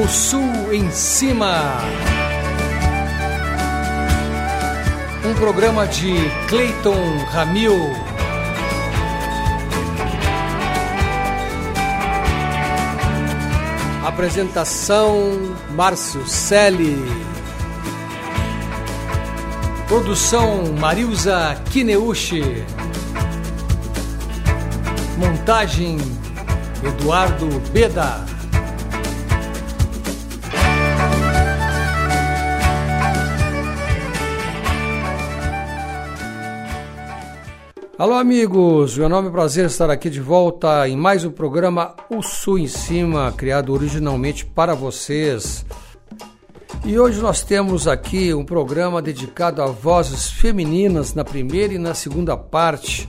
O Sul em Cima. Um programa de Clayton Ramil. Apresentação Márcio Selle. Produção Marilza Kineuchi. Montagem Eduardo Beda. Alô, amigos! Meu nome é prazer estar aqui de volta em mais um programa O Sul em Cima, criado originalmente para vocês. E hoje nós temos aqui um programa dedicado a vozes femininas na primeira e na segunda parte.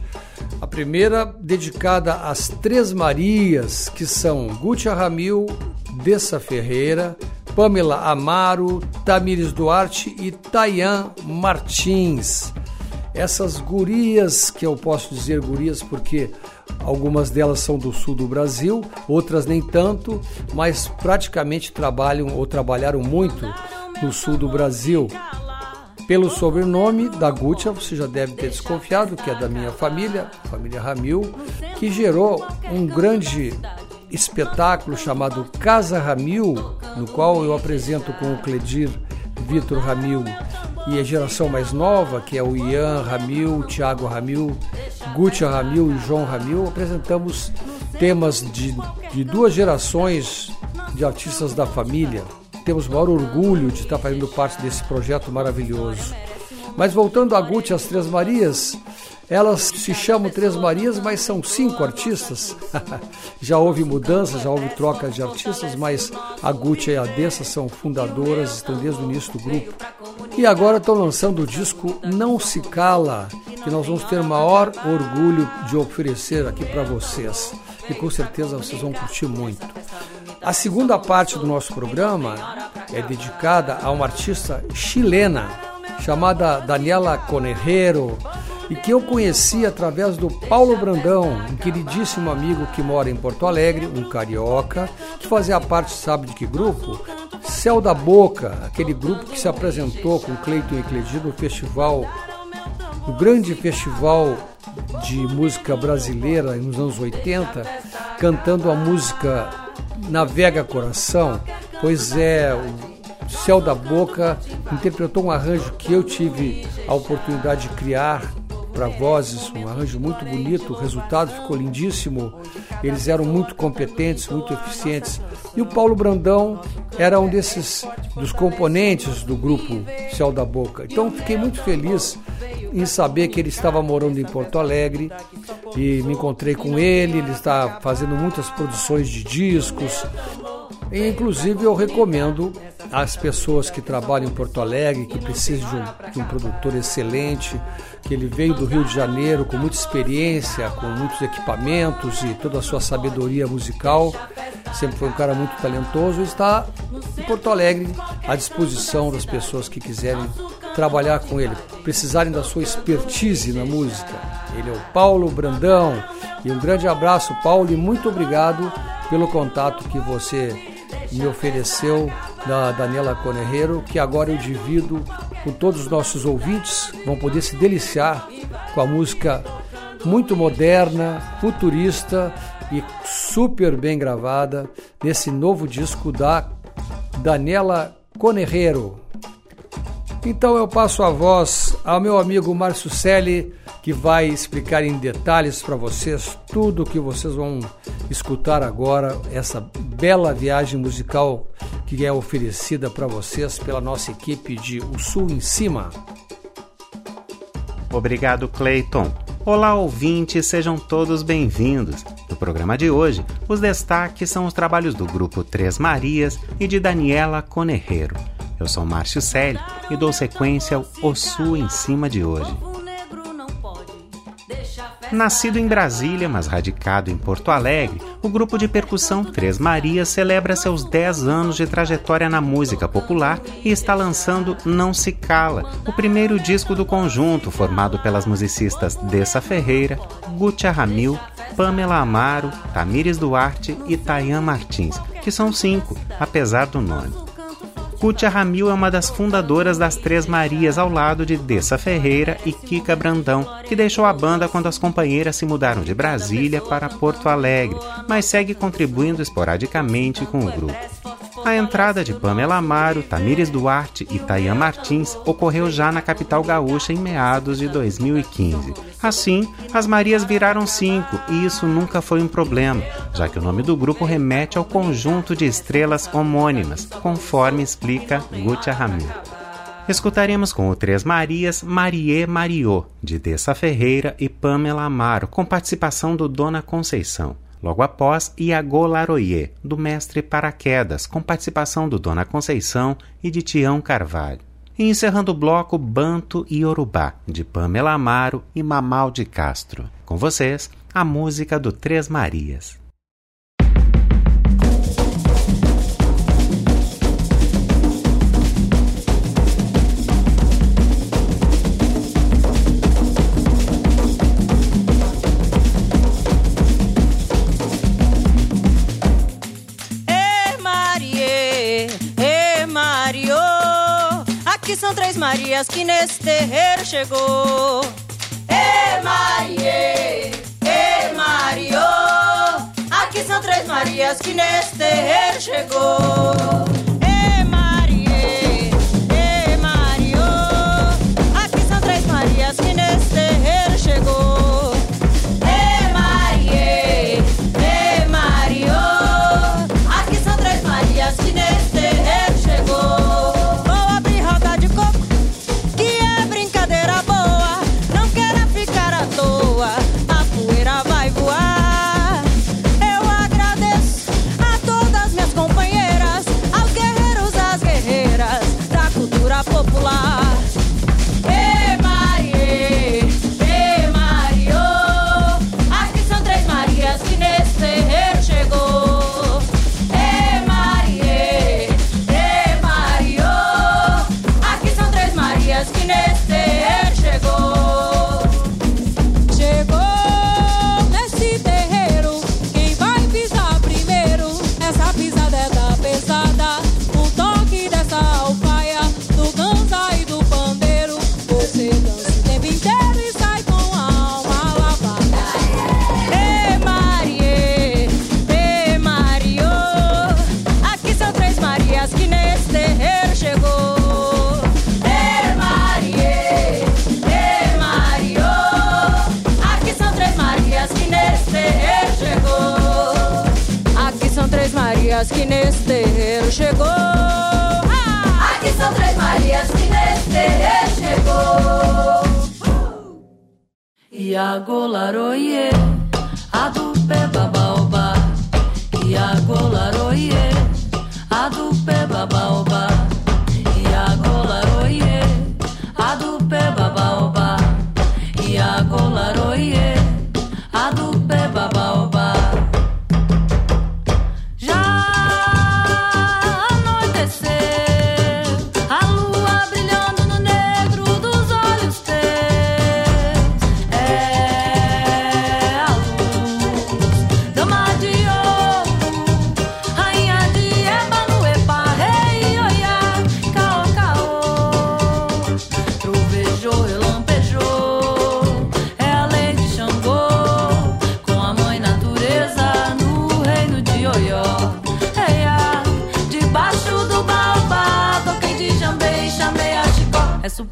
A primeira dedicada às Três Marias, que são Gutia Ramil, Dessa Ferreira, Pamela Amaro, Tamires Duarte e Tayan Martins essas gurias, que eu posso dizer gurias porque algumas delas são do sul do Brasil, outras nem tanto, mas praticamente trabalham ou trabalharam muito no sul do Brasil. Pelo sobrenome da Gutia, você já deve ter desconfiado que é da minha família, família Ramil, que gerou um grande espetáculo chamado Casa Ramil, no qual eu apresento com o Cledir Vitor Ramil e a geração mais nova, que é o Ian Ramil, Thiago Ramil, Gutia Ramil e João Ramil, apresentamos temas de, de duas gerações de artistas da família. Temos o maior orgulho de estar fazendo parte desse projeto maravilhoso. Mas voltando a Gutia as Três Marias, elas se chamam Três Marias, mas são cinco artistas. já houve mudanças, já houve trocas de artistas, mas a Gucci e a Dessa são fundadoras, estão desde o início do grupo. E agora estão lançando o disco Não Se Cala, que nós vamos ter maior orgulho de oferecer aqui para vocês. E com certeza vocês vão curtir muito. A segunda parte do nosso programa é dedicada a uma artista chilena chamada Daniela Conejero e que eu conheci através do Paulo Brandão, um queridíssimo amigo que mora em Porto Alegre, um carioca, que fazia parte, sabe de que grupo? Céu da Boca, aquele grupo que se apresentou com Cleiton e Cledir no festival, no grande festival de música brasileira nos anos 80, cantando a música Navega Coração. Pois é, o Céu da Boca interpretou um arranjo que eu tive a oportunidade de criar para vozes, um arranjo muito bonito, o resultado ficou lindíssimo. Eles eram muito competentes, muito eficientes. E o Paulo Brandão era um desses dos componentes do grupo Céu da Boca. Então fiquei muito feliz em saber que ele estava morando em Porto Alegre e me encontrei com ele. Ele está fazendo muitas produções de discos. E, inclusive eu recomendo às pessoas que trabalham em Porto Alegre, que precisam de um, de um produtor excelente, que ele veio do Rio de Janeiro com muita experiência, com muitos equipamentos e toda a sua sabedoria musical. Sempre foi um cara muito talentoso e está em Porto Alegre à disposição das pessoas que quiserem trabalhar com ele, precisarem da sua expertise na música. Ele é o Paulo Brandão. E um grande abraço, Paulo, e muito obrigado pelo contato que você me ofereceu da Daniela Conerreiro, que agora eu divido com todos os nossos ouvintes, vão poder se deliciar com a música muito moderna, futurista e super bem gravada nesse novo disco da Daniela Conerreiro. Então eu passo a voz ao meu amigo Márcio Selle, que vai explicar em detalhes para vocês tudo o que vocês vão escutar agora, essa bela viagem musical que é oferecida para vocês pela nossa equipe de O Sul em Cima. Obrigado, Clayton. Olá, ouvintes, sejam todos bem-vindos. No programa de hoje, os destaques são os trabalhos do grupo Três Marias e de Daniela Conerreiro. Eu sou Márcio Selle e dou sequência ao O Sul em Cima de hoje. Nascido em Brasília, mas radicado em Porto Alegre, o grupo de percussão Três Marias celebra seus 10 anos de trajetória na música popular e está lançando Não Se Cala, o primeiro disco do conjunto, formado pelas musicistas Dessa Ferreira, Gutia Ramil, Pamela Amaro, Tamires Duarte e Tayan Martins, que são cinco, apesar do nome. Cútia Ramil é uma das fundadoras das Três Marias ao lado de Dessa Ferreira e Kika Brandão, que deixou a banda quando as companheiras se mudaram de Brasília para Porto Alegre, mas segue contribuindo esporadicamente com o grupo. A entrada de Pamela Amaro, Tamires Duarte e Tayan Martins ocorreu já na capital gaúcha em meados de 2015. Assim, as Marias viraram cinco e isso nunca foi um problema, já que o nome do grupo remete ao conjunto de estrelas homônimas, conforme explica Gutia Ramil. Escutaremos com o Três Marias Marie Mariô, de Dessa Ferreira e Pamela Amaro, com participação do Dona Conceição. Logo após, Iago Laroyer, do Mestre Paraquedas, com participação do Dona Conceição e de Tião Carvalho. E encerrando o bloco Banto e Yorubá, de Pamela Amaro e Mamal de Castro. Com vocês, a música do Três Marias. Marias que nesse terreiro chegou. Ê Marie, Ê Mario, aqui são três Marias que nesse terreiro chegou.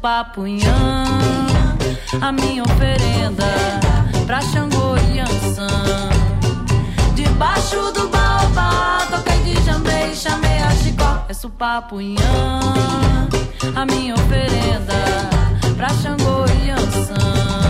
Papunhã, a minha oferenda pra Xangô e Ansan. Debaixo do baobá, toquei de jambei, chamei a chicó. É supapunhã, a minha oferenda pra Xangô e Ansan.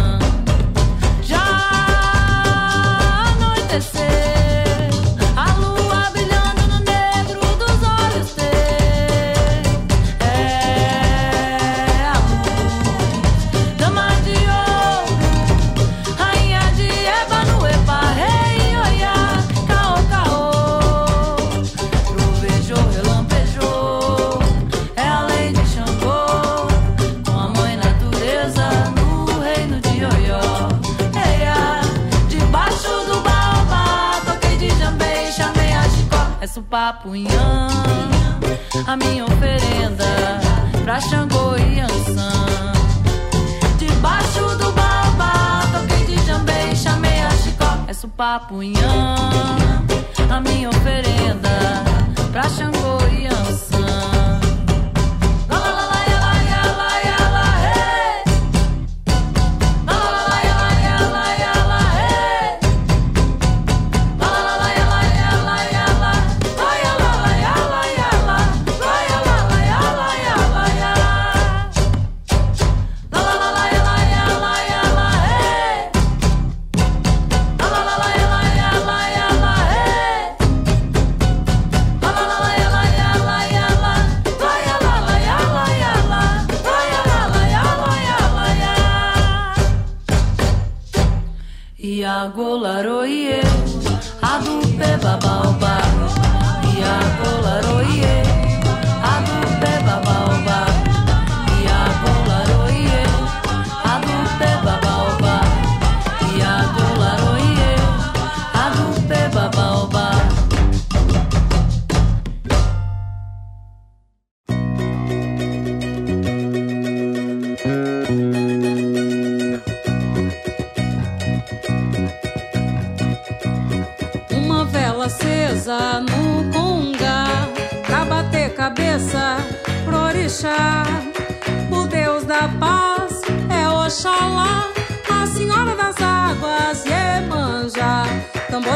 É supapunhã. A minha oferenda pra Xangô e Ançã. Debaixo do babá, toquei de jambê e chamei a chicó, é supapunhã. A minha oferenda pra Xangô e Ançã. Golaroie, a do Peba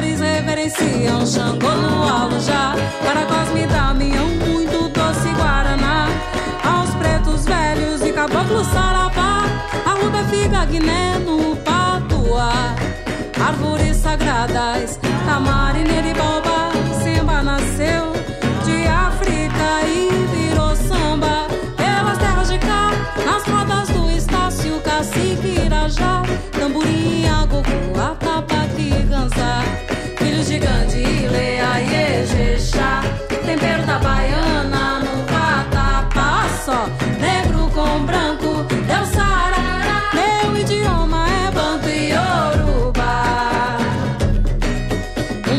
Tambores reverenciam Xangô Alujá. Para Cosme Damião, muito doce Guaraná. Aos pretos velhos e caboclos Sarapá. Arruda, figa, guiné no patuá. Árvores sagradas, tamarineira e baobá. Simba nasceu de África e virou samba. Nas rodas do Estácio, Cacique, Irajá Tamborim, Agogô, Atabaque, Ganzá Gandhi, Leia e Ejexá. Tempero da Baiana no Vatapá Só. Negro com branco, Deus Sarará. Meu idioma é Banto e Yorubá.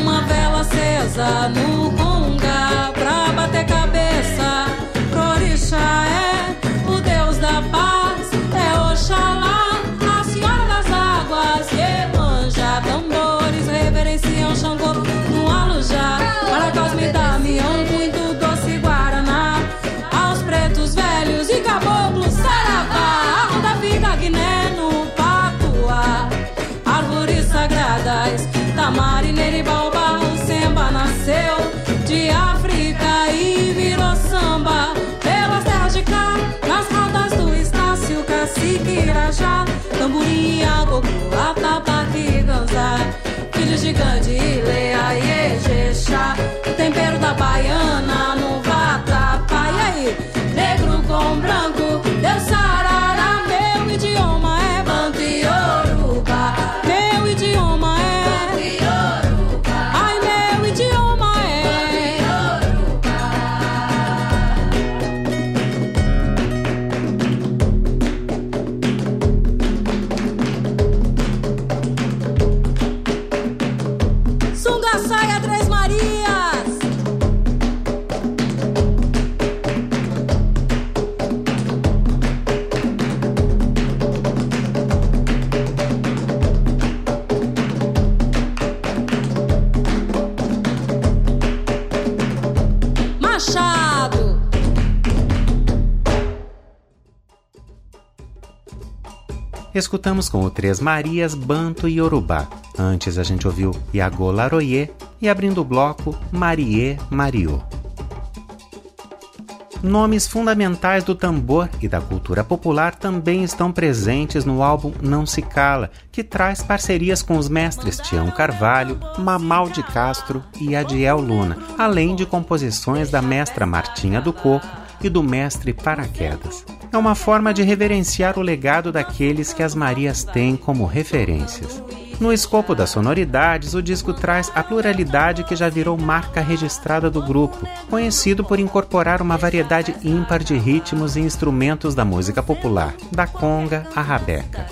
Uma vela acesa no Conga Pra bater cabeça. Pro orixá é paz é Oxalá, a Senhora das Águas, Iemanjá, tambores reverenciam Xangô tamborim, agogô, atabaque, ganzá. Filho gigante, leia Escutamos com o Três Marias, Banto e Yorubá. Antes a gente ouviu Iago Laroye e abrindo o bloco Marie Mariô. Nomes fundamentais do tambor e da cultura popular também estão presentes no álbum Não Se Cala, que traz parcerias com os mestres Tião Carvalho, Mamal de Castro e Adiel Luna, além de composições da mestra Martinha do Coco e do mestre Paraquedas. É uma forma de reverenciar o legado daqueles que as Marias têm como referências. No escopo das sonoridades, o disco traz a pluralidade que já virou marca registrada do grupo, conhecido por incorporar uma variedade ímpar de ritmos e instrumentos da música popular, da conga à rabeca.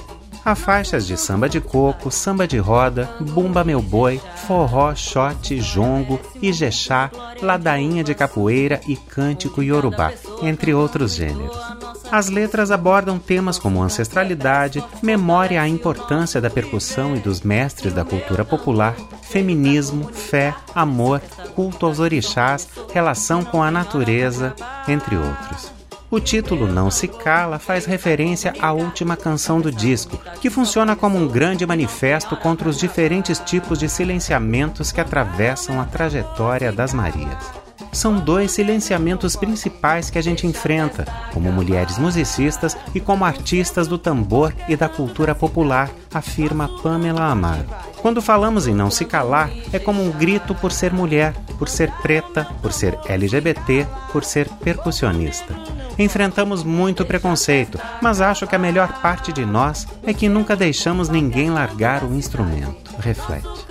Há faixas de samba de coco, samba de roda, bumba meu boi, forró, shot, jongo, ijexá, ladainha de capoeira e cântico iorubá, entre outros gêneros. As letras abordam temas como ancestralidade, memória à importância da percussão e dos mestres da cultura popular, feminismo, fé, amor, culto aos orixás, relação com a natureza, entre outros. O título Não Se Cala faz referência à última canção do disco, que funciona como um grande manifesto contra os diferentes tipos de silenciamentos que atravessam a trajetória das Marias são dois silenciamentos principais que a gente enfrenta, como mulheres musicistas e como artistas do tambor e da cultura popular, afirma Pamela Amaro. Quando falamos em não se calar, é como um grito por ser mulher, por ser preta, por ser LGBT, por ser percussionista. Enfrentamos muito preconceito, mas acho que a melhor parte de nós é que nunca deixamos ninguém largar o instrumento. Reflete.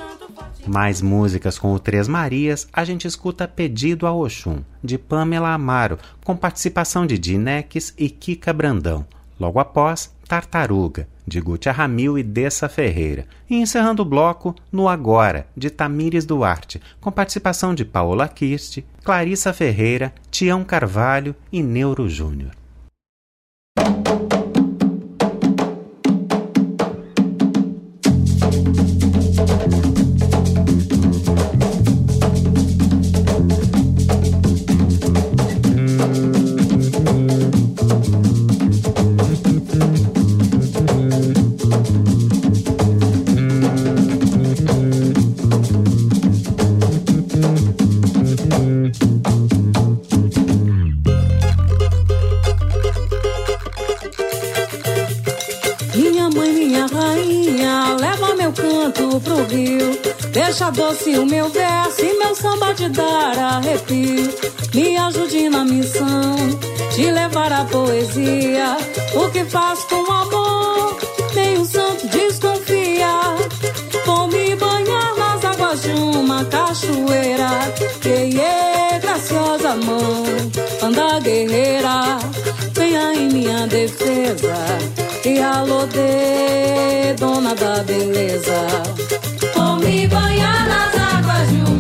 Mais músicas com o Três Marias, a gente escuta Pedido a Oxum, de Pamela Amaro, com participação de Dinex e Kika Brandão. Logo após, Tartaruga, de Gutia Ramil e Dessa Ferreira. E encerrando o bloco, No Agora, de Tamires Duarte, com participação de Paola Kirst, Clarissa Ferreira, Tião Carvalho e Neuro Júnior. Faz com amor, nem o santo desconfia. Vou me banhar nas águas de uma cachoeira. Que é graciosa mão, anda guerreira. Venha em minha defesa. E alô, de dona da beleza me banhar nas águas de uma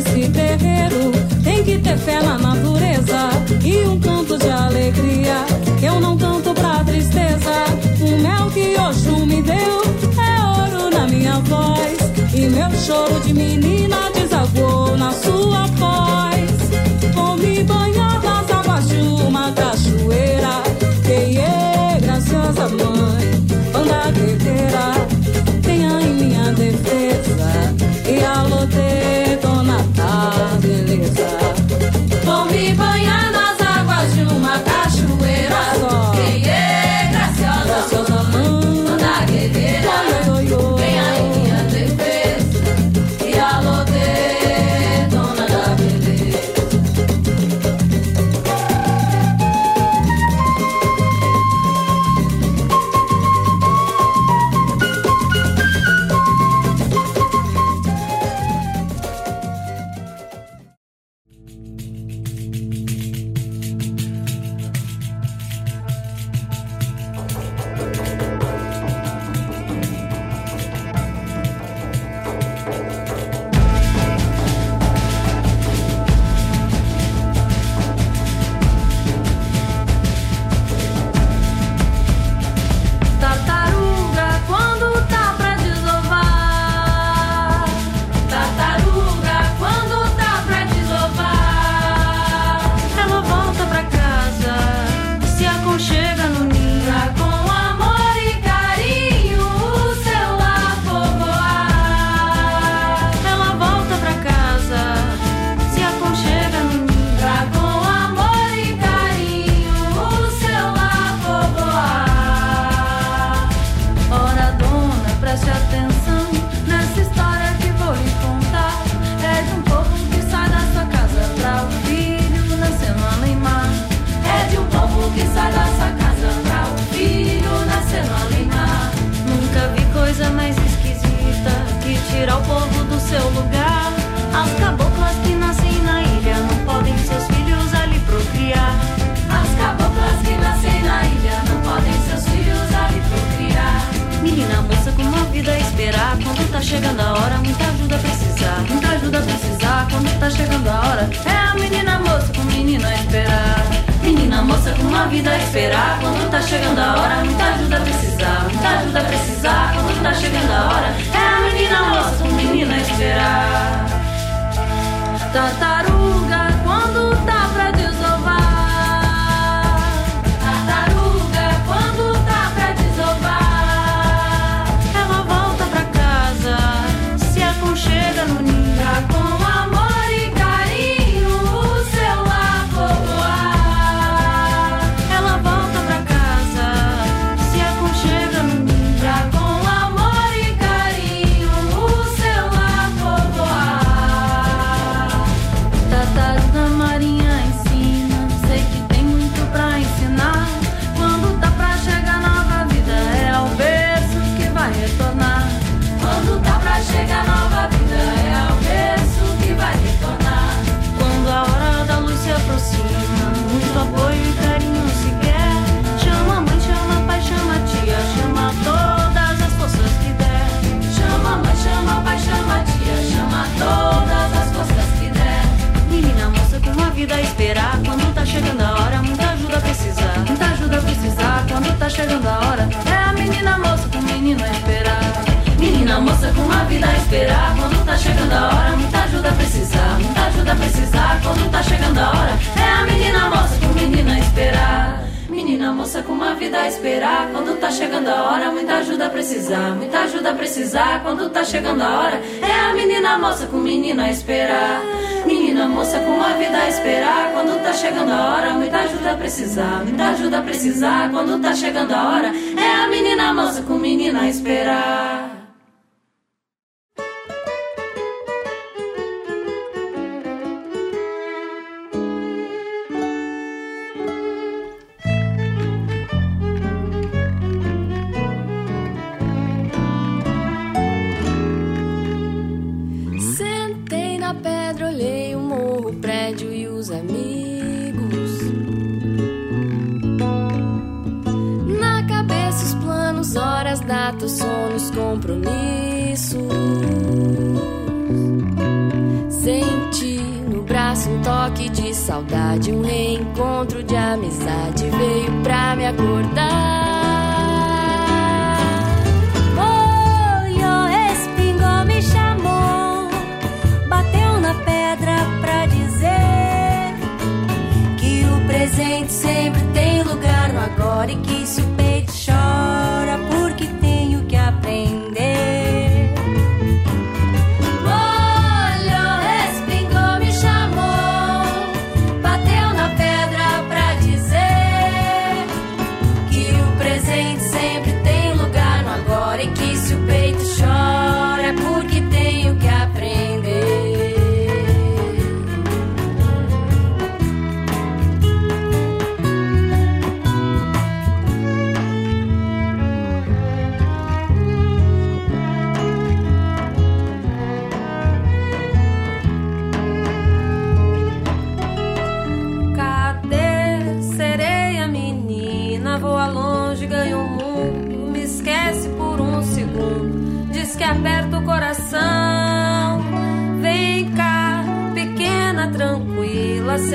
nesse terreiro, tem que ter fé na natureza e um canto de alegria. Eu não canto pra tristeza. O mel que Oxum me deu é ouro na minha voz. E meu choro de menina a vida a esperar. Quando tá chegando a hora, muita ajuda a precisar. Muita ajuda a precisar. Quando tá chegando a hora, é a menina nossa o menino esperar. Tartaruga. Nossa, com a vida a esperar, quando tá chegando a hora, muita ajuda a precisar, muita ajuda a precisar, quando tá chegando a hora, é a menina moça com menina a esperar. Menina moça com uma vida a esperar, quando tá chegando a hora, muita ajuda a precisar, muita ajuda a precisar, quando tá chegando a hora, é a menina moça com menina a esperar. Menina moça com uma vida a esperar, quando tá chegando a hora, muita ajuda a precisar, muita ajuda a precisar, quando tá chegando a hora, é a menina moça com menina a esperar.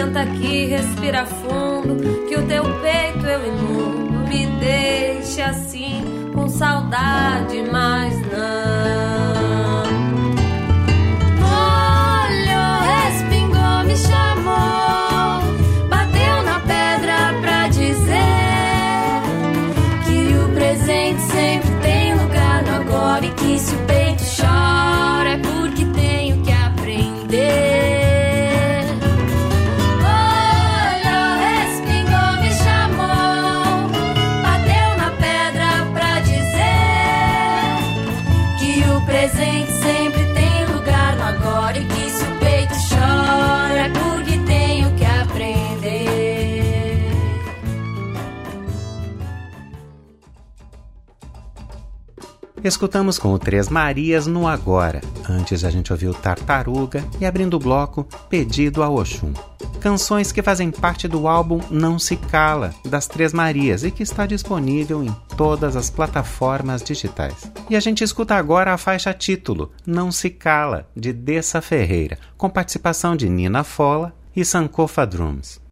Senta aqui, respira fundo, que o teu peito é eu inundo. Me deixe assim, com saudade mais Escutamos com o Três Marias no Agora. Antes a gente ouviu Tartaruga e abrindo o bloco Pedido a Oxum. Canções que fazem parte do álbum Não Se Cala, das Três Marias, e que está disponível em todas as plataformas digitais. E a gente escuta agora a faixa título Não Se Cala, de Dessa Ferreira, com participação de Nina Fola e Sankofa Drums.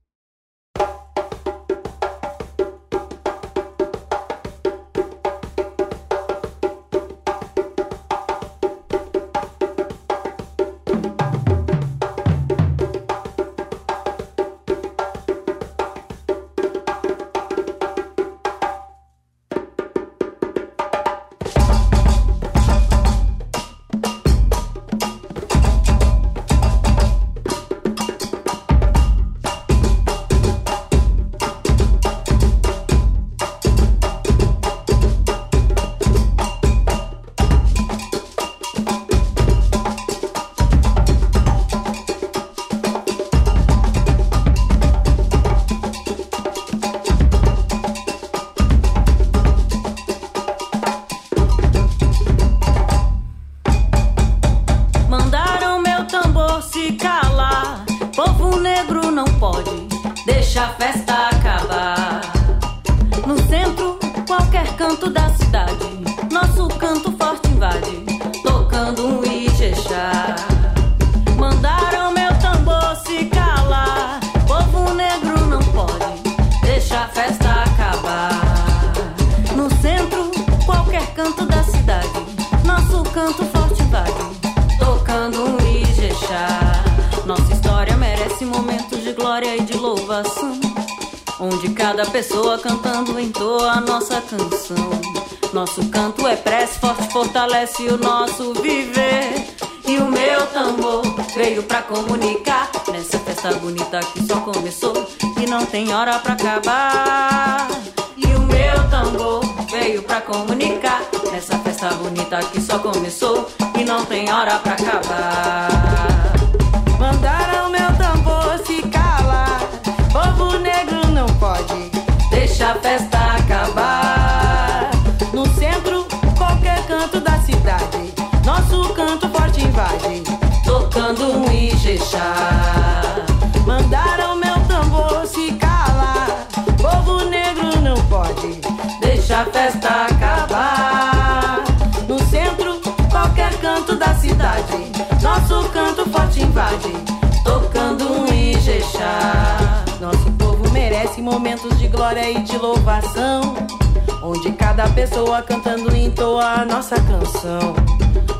Ijexá. Mandaram meu tambor se calar, povo negro não pode, deixa a festa acabar. No centro, qualquer canto da cidade, nosso canto forte invade, tocando um Ijexá. Nosso povo merece momentos de glória e de louvação. Onde cada pessoa cantando entoa a nossa canção.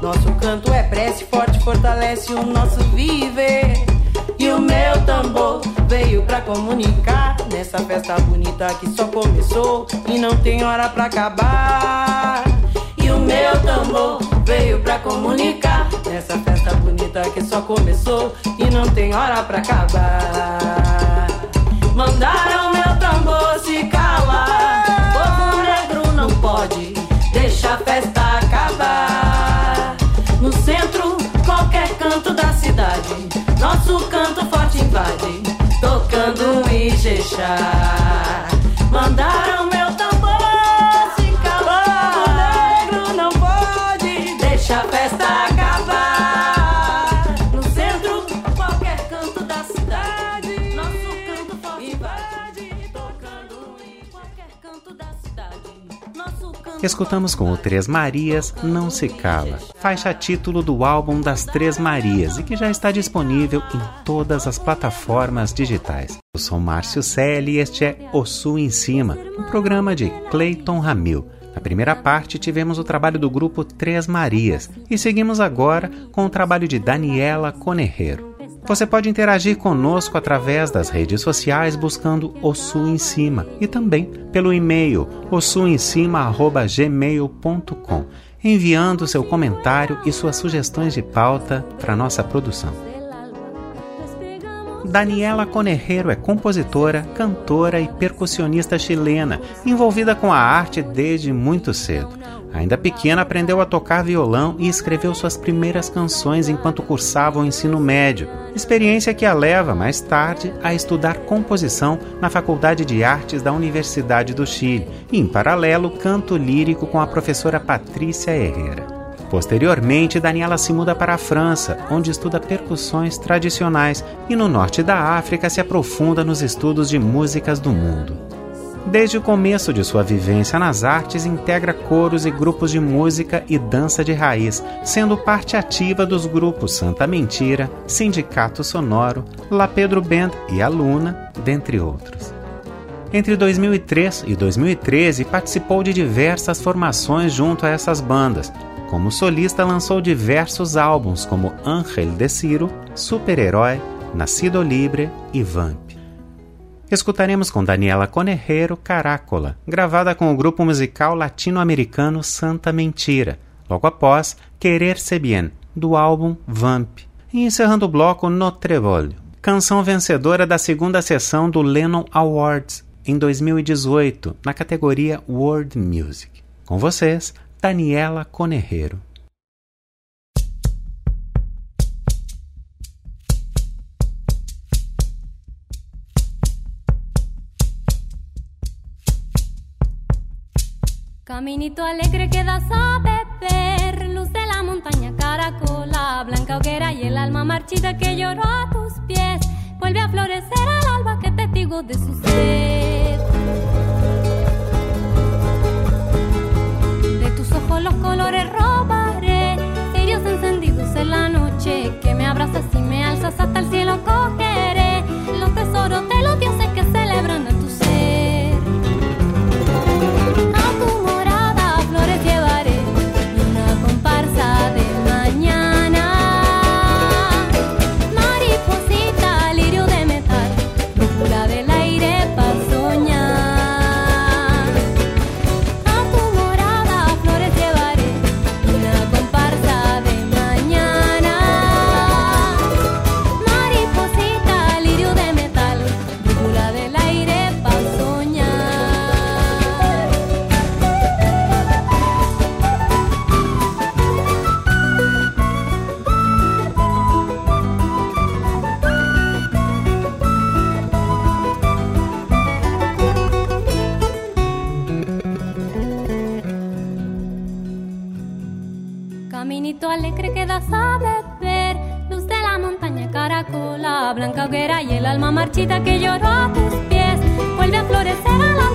Nosso canto é prece, forte, fortalece o nosso viver. E o meu tambor veio pra comunicar nessa festa bonita que só começou e não tem hora pra acabar. E o meu tambor veio pra comunicar nessa festa bonita que só começou e não tem hora pra acabar. Mandaram meu tambor se calar. Povo negro não pode deixar festa nosso canto forte invade, tocando um Ijexá. Mandaram Escutamos com o Três Marias Não Se Cala, faixa título do álbum das Três Marias e que já está disponível em todas as plataformas digitais. Eu sou Márcio Selle e este é O Sul em Cima, um programa de Clayton Ramil. Na primeira parte tivemos o trabalho do grupo Três Marias e seguimos agora com o trabalho de Daniela Conerreiro. Você pode interagir conosco através das redes sociais buscando O Sul em Cima e também pelo e-mail ossulemcima@gmail.com, enviando seu comentário e suas sugestões de pauta para nossa produção. Daniela Conerreiro é compositora, cantora e percussionista chilena, envolvida com a arte desde muito cedo. Ainda pequena, aprendeu a tocar violão e escreveu suas primeiras canções enquanto cursava o ensino médio, experiência que a leva, mais tarde, a estudar composição na Faculdade de Artes da Universidade do Chile e, em paralelo, canto lírico com a professora Patrícia Herrera. Posteriormente, Daniela se muda para a França, onde estuda percussões tradicionais e no norte da África se aprofunda nos estudos de músicas do mundo. Desde o começo de sua vivência nas artes, integra coros e grupos de música e dança de raiz, sendo parte ativa dos grupos Santa Mentira, Sindicato Sonoro, La Pedro Band e a Luna, dentre outros. Entre 2003 e 2013, participou de diversas formações junto a essas bandas, como solista, lançou diversos álbuns como Ángel de Ciro, Super-Herói, Nascido Libre e Vamp. Escutaremos com Daniela Conerreiro Carácola, gravada com o grupo musical latino-americano Santa Mentira, logo após Querer Se Bien, do álbum Vamp. E encerrando o bloco No Trevolho, canção vencedora da segunda sessão do Lennon Awards em 2018, na categoria World Music. Com vocês, Daniela Conerreiro. Caminito alegre que das a beber, luz de la montaña, caracola, blanca hoguera y el alma marchita que lloró a tus pies, vuelve a florecer al alba que testigo de su sed. los colores robaré, cirios encendidos en la noche, que me abrazas y me alzas hasta el cielo cogeré, los tesoros de los dioses que celebran en tu marchita que lloró a tus pies, vuelve a florecer al alba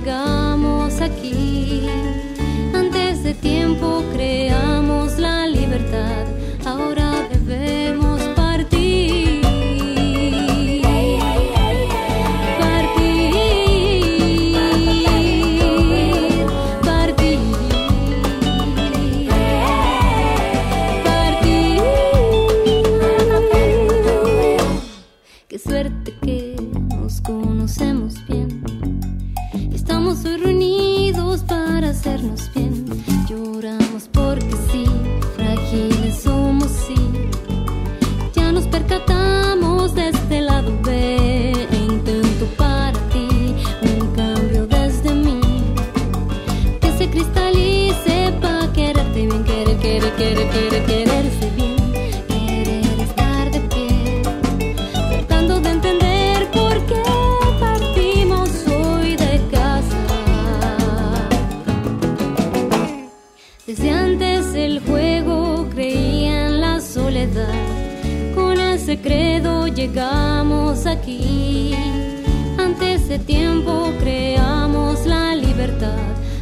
credo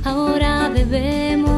ahora bebemos.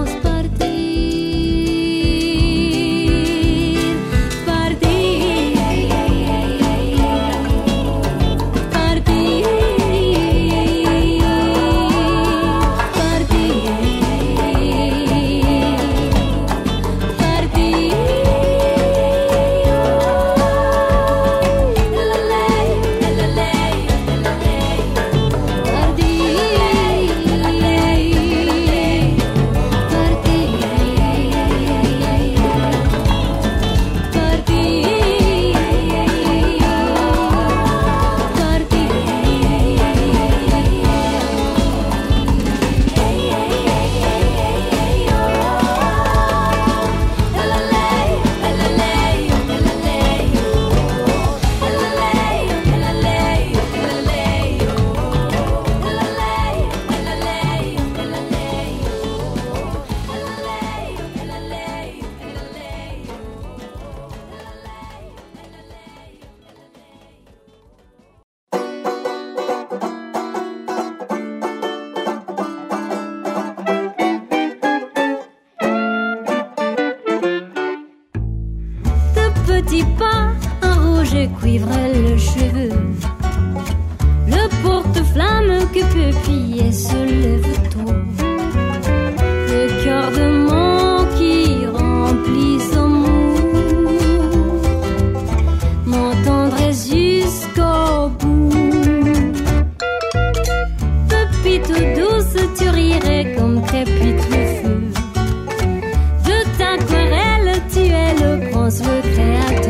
rozwój kreatywny.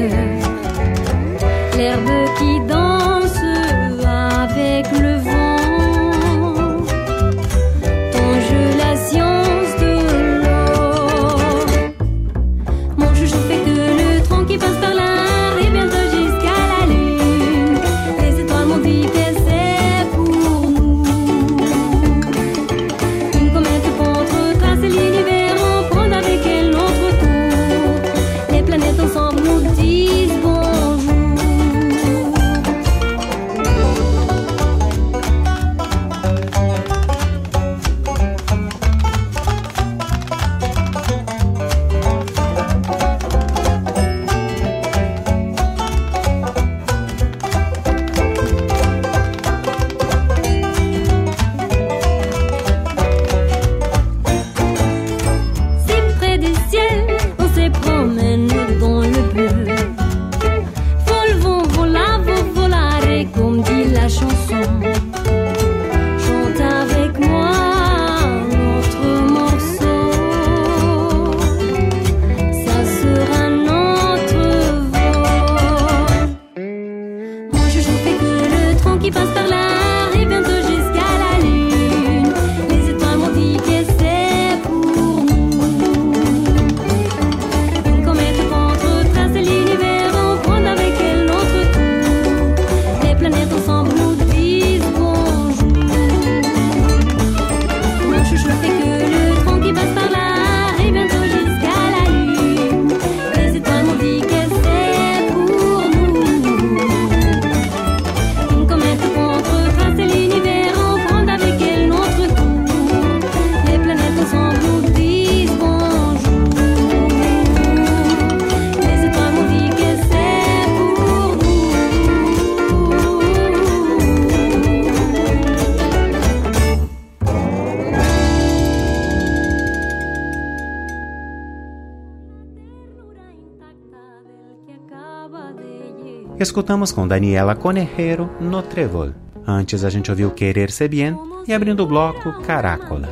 Escutamos com Daniela Conejero no Trevol. Antes a gente ouviu Querer Se Bien e abrindo o bloco Carácola.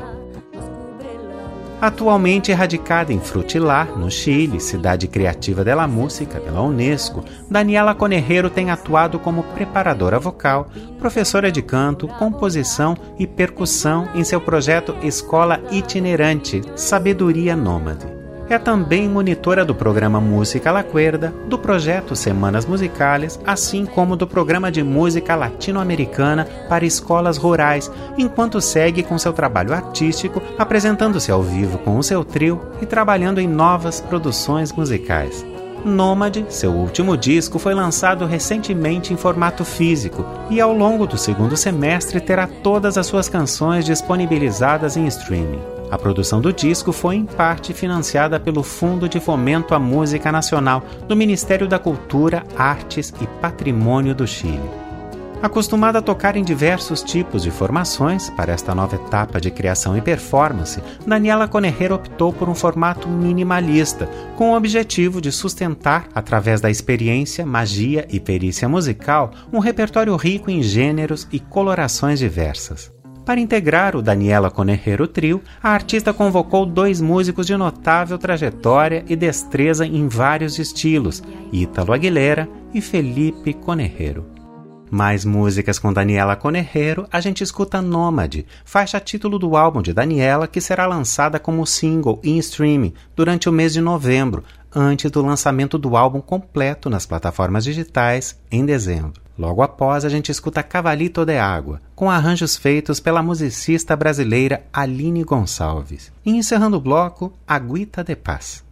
Atualmente radicada em Frutilar, no Chile, cidade criativa da música pela Unesco, Daniela Conejero tem atuado como preparadora vocal, professora de canto, composição e percussão em seu projeto Escola Itinerante Sabedoria Nômade. É também monitora do programa Música La Cuerda, do projeto Semanas Musicales, assim como do programa de música latino-americana para escolas rurais, enquanto segue com seu trabalho artístico, apresentando-se ao vivo com o seu trio e trabalhando em novas produções musicais. Nômade, seu último disco, foi lançado recentemente em formato físico e ao longo do segundo semestre terá todas as suas canções disponibilizadas em streaming. A produção do disco foi em parte financiada pelo Fundo de Fomento à Música Nacional do Ministério da Cultura, Artes e Patrimônio do Chile. Acostumada a tocar em diversos tipos de formações, para esta nova etapa de criação e performance, Daniela Conerreira optou por um formato minimalista, com o objetivo de sustentar, através da experiência, magia e perícia musical, um repertório rico em gêneros e colorações diversas. Para integrar o Daniela Conejero Trio, a artista convocou dois músicos de notável trajetória e destreza em vários estilos, Ítalo Aguilera e Felipe Conejero. Mais músicas com Daniela Conejero, a gente escuta Nômade, faixa título do álbum de Daniela que será lançada como single em streaming durante o mês de novembro, antes do lançamento do álbum completo nas plataformas digitais em dezembro. Logo após, a gente escuta Cavalito de Água, com arranjos feitos pela musicista brasileira Aline Gonçalves. E encerrando o bloco, Aguita de Paz.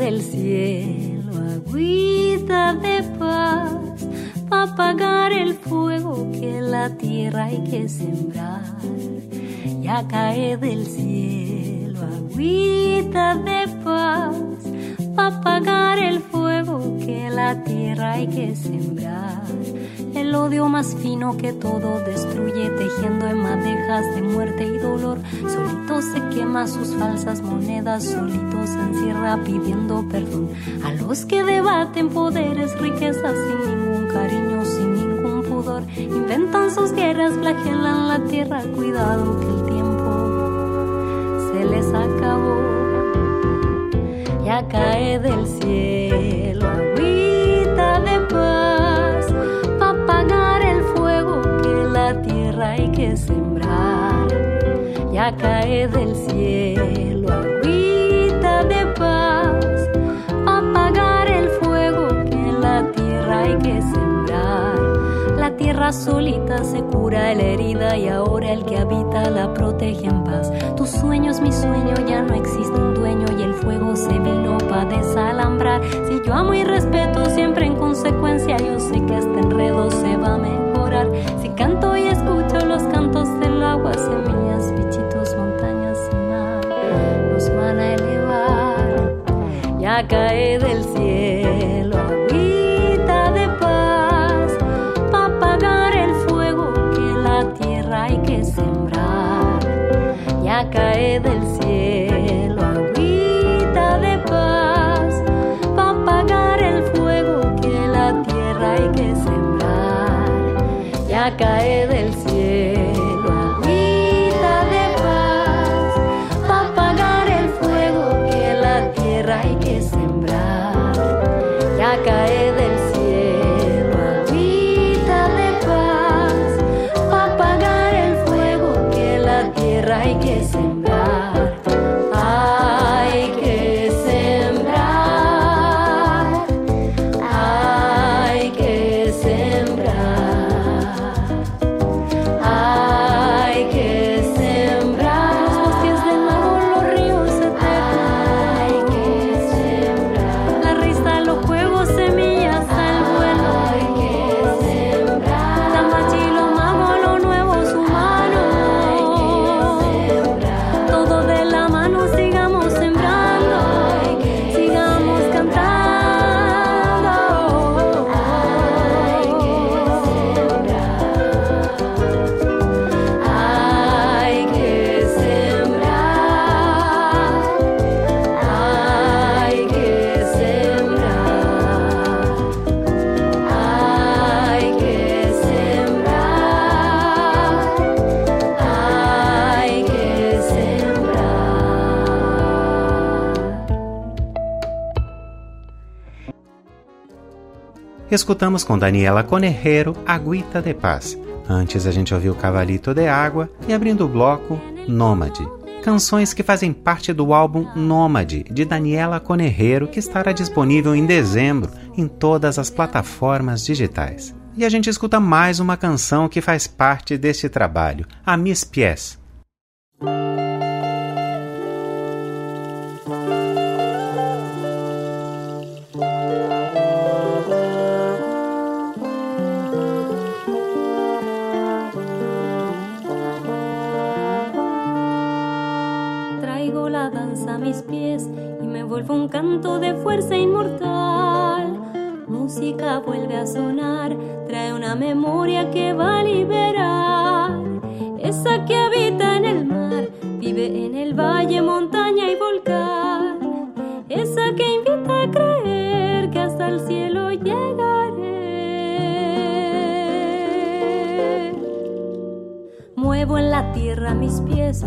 del cielo, agüita de paz, para apagar el fuego que la tierra hay que sembrar. Ya cae del cielo, agüita de paz, para apagar el fuego que la tierra hay que sembrar. El odio más fino que todo sus falsas monedas, solitos en sierra pidiendo perdón. A los que debaten poderes, riquezas sin ningún cariño, sin ningún pudor, inventan sus guerras, flagelan la tierra, cuidado que el tiempo se les acabó, ya cae del cielo agüita de paz, para apagar el fuego que la tierra hay que se ya cae del cielo agüita de paz, apagar el fuego que en la tierra hay que sembrar. La tierra solita se cura la herida y ahora el que habita la protege en paz. Tu sueño es mi sueño, ya no existe un dueño y el fuego se vino para desalambrar. Si yo amo y respeto siempre en consecuencia, yo sé que este enredo se va a. caer. Escutamos com Daniela Conerreiro Aguita de Paz. Antes a gente ouviu Cavalito de Água e abrindo o bloco Nômade. Canções que fazem parte do álbum Nômade, de Daniela Conerreiro, que estará disponível em dezembro em todas as plataformas digitais. E a gente escuta mais uma canção que faz parte deste trabalho, a Miss Pies. De fuerza inmortal. Música vuelve a sonar, trae una memoria que va a liberar. Esa que habita en el mar, vive en el valle, montaña y volcán. Esa que invita a creer que hasta el cielo llegaré. Muevo en la tierra mis pies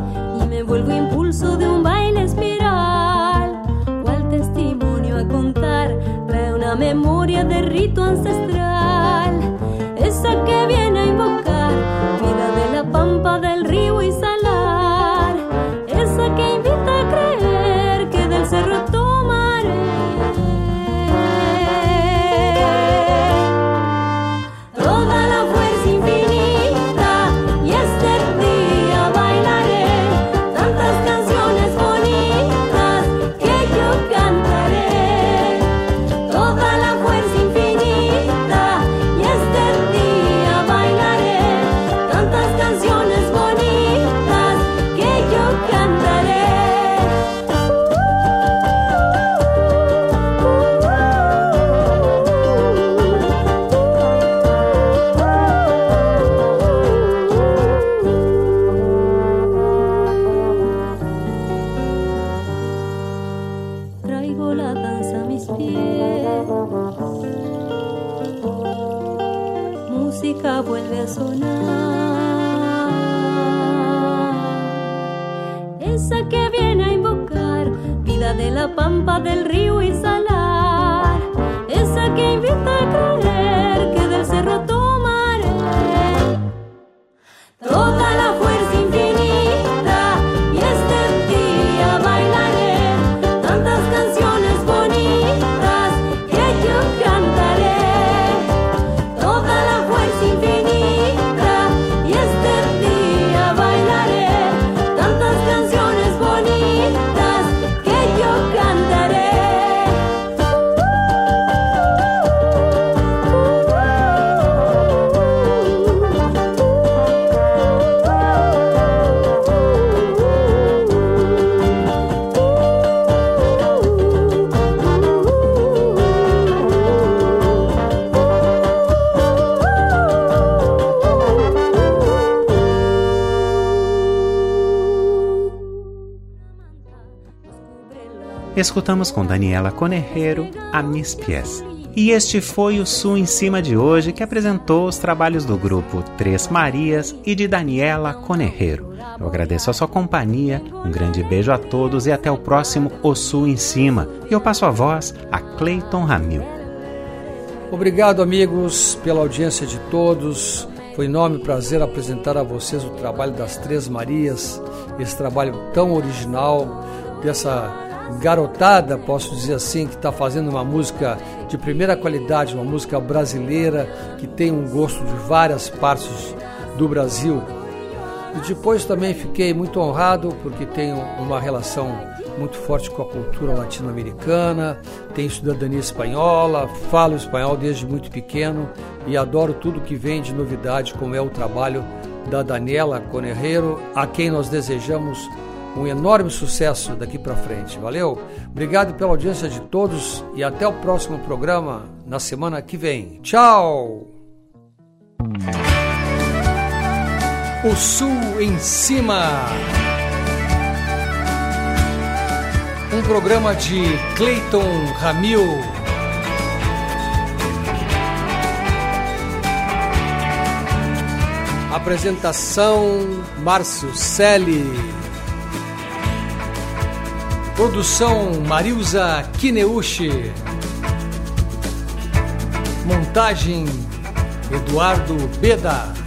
de escutamos com Daniela Conerreiro a Mis Pies. E este foi o Sul em Cima de hoje, que apresentou os trabalhos do grupo Três Marias e de Daniela Conerreiro. Eu agradeço a sua companhia, um grande beijo a todos e até o próximo O Sul em Cima. E eu passo a voz a Cleiton Ramil. Obrigado, amigos, pela audiência de todos. Foi enorme prazer apresentar a vocês o trabalho das Três Marias, esse trabalho tão original, dessa garotada, posso dizer assim, que está fazendo uma música de primeira qualidade, uma música brasileira que tem um gosto de várias partes do Brasil. E depois também fiquei muito honrado porque tenho uma relação muito forte com a cultura latino-americana, tenho cidadania espanhola, falo espanhol desde muito pequeno e adoro tudo que vem de novidade, como é o trabalho da Daniela Conerreiro, a quem nós desejamos um enorme sucesso daqui para frente. Valeu? Obrigado pela audiência de todos e até o próximo programa na semana que vem. Tchau! O Sul em Cima. Um programa de Clayton Ramil. Apresentação Márcio Selle. Produção Marilza Kineuchi. Montagem Eduardo Beda.